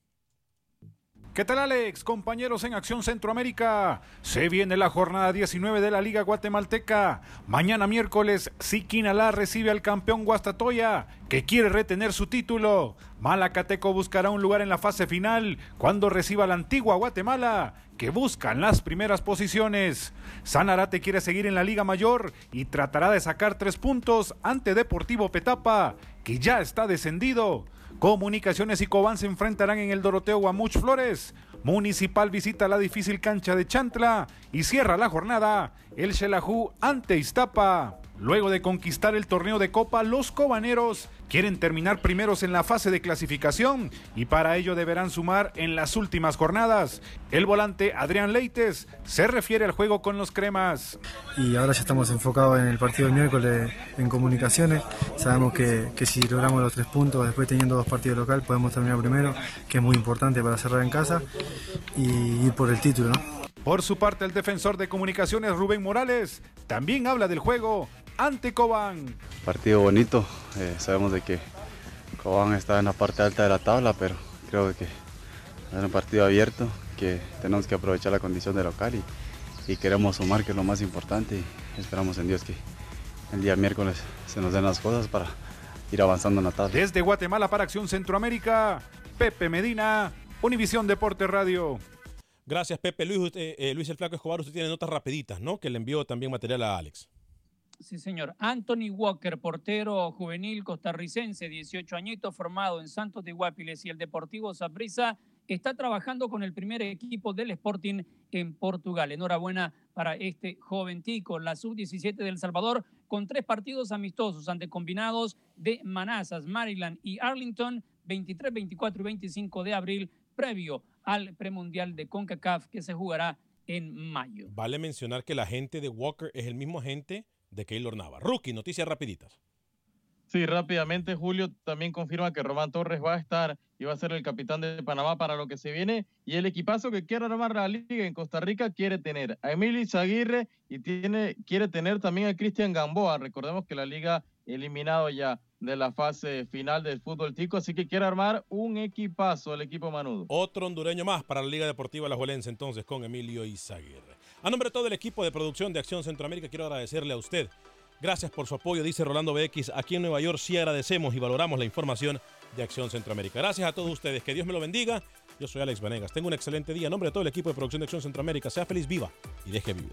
¿Qué tal Alex? Compañeros en Acción Centroamérica. Se viene la jornada 19 de la Liga Guatemalteca. Mañana miércoles, Siquinalá recibe al campeón Guastatoya, que quiere retener su título. Malacateco buscará un lugar en la fase final cuando reciba la antigua Guatemala, que buscan las primeras posiciones. Sanarate quiere seguir en la Liga Mayor y tratará de sacar tres puntos ante Deportivo Petapa, que ya está descendido. Comunicaciones y Cobán se enfrentarán en el Doroteo Guamuch Flores. Municipal visita la difícil cancha de Chantla y cierra la jornada el Xelajú ante Iztapa. Luego de conquistar el torneo de Copa, los cobaneros quieren terminar primeros en la fase de clasificación y para ello deberán sumar en las últimas jornadas. El volante Adrián Leites se refiere al juego con los cremas. Y ahora ya estamos enfocados en el partido del miércoles en comunicaciones. Sabemos que, que si logramos los tres puntos, después teniendo dos partidos local, podemos terminar primero, que es muy importante para cerrar en casa y ir por el título. ¿no? Por su parte, el defensor de comunicaciones Rubén Morales también habla del juego ante Cobán. Partido bonito, eh, sabemos de que Cobán está en la parte alta de la tabla, pero creo que es un partido abierto, que tenemos que aprovechar la condición de local y, y queremos sumar, que es lo más importante, y esperamos en Dios que el día miércoles se nos den las cosas para ir avanzando en la tabla. Desde Guatemala para Acción Centroamérica, Pepe Medina, Univisión Deporte Radio. Gracias, Pepe. Luis, usted, eh, Luis el Flaco Escobar, usted tiene notas rapiditas, ¿no? Que le envió también material a Alex. Sí, señor. Anthony Walker, portero juvenil costarricense, 18 añitos, formado en Santos de Guapiles y el Deportivo Saprissa, está trabajando con el primer equipo del Sporting en Portugal. Enhorabuena para este joven tico, la sub-17 del Salvador, con tres partidos amistosos ante combinados de Manassas, Maryland y Arlington, 23, 24 y 25 de abril, previo al premundial de CONCACAF que se jugará en mayo. Vale mencionar que la gente de Walker es el mismo agente de Keylor Nava. Rookie, noticias rapiditas. Sí, rápidamente Julio también confirma que Román Torres va a estar y va a ser el capitán de Panamá para lo que se viene. Y el equipazo que quiere armar la liga en Costa Rica quiere tener a Emily Zaguirre y tiene, quiere tener también a Cristian Gamboa. Recordemos que la liga eliminado ya de la fase final del fútbol tico, así que quiere armar un equipazo el equipo manudo. Otro hondureño más para la Liga Deportiva La Juelense entonces con Emilio Izaguirre. A nombre de todo el equipo de producción de Acción Centroamérica quiero agradecerle a usted. Gracias por su apoyo, dice Rolando BX. Aquí en Nueva York sí agradecemos y valoramos la información de Acción Centroamérica. Gracias a todos ustedes, que Dios me lo bendiga. Yo soy Alex Vanegas. Tengo un excelente día. A nombre de todo el equipo de producción de Acción Centroamérica, sea feliz, viva y deje vivir.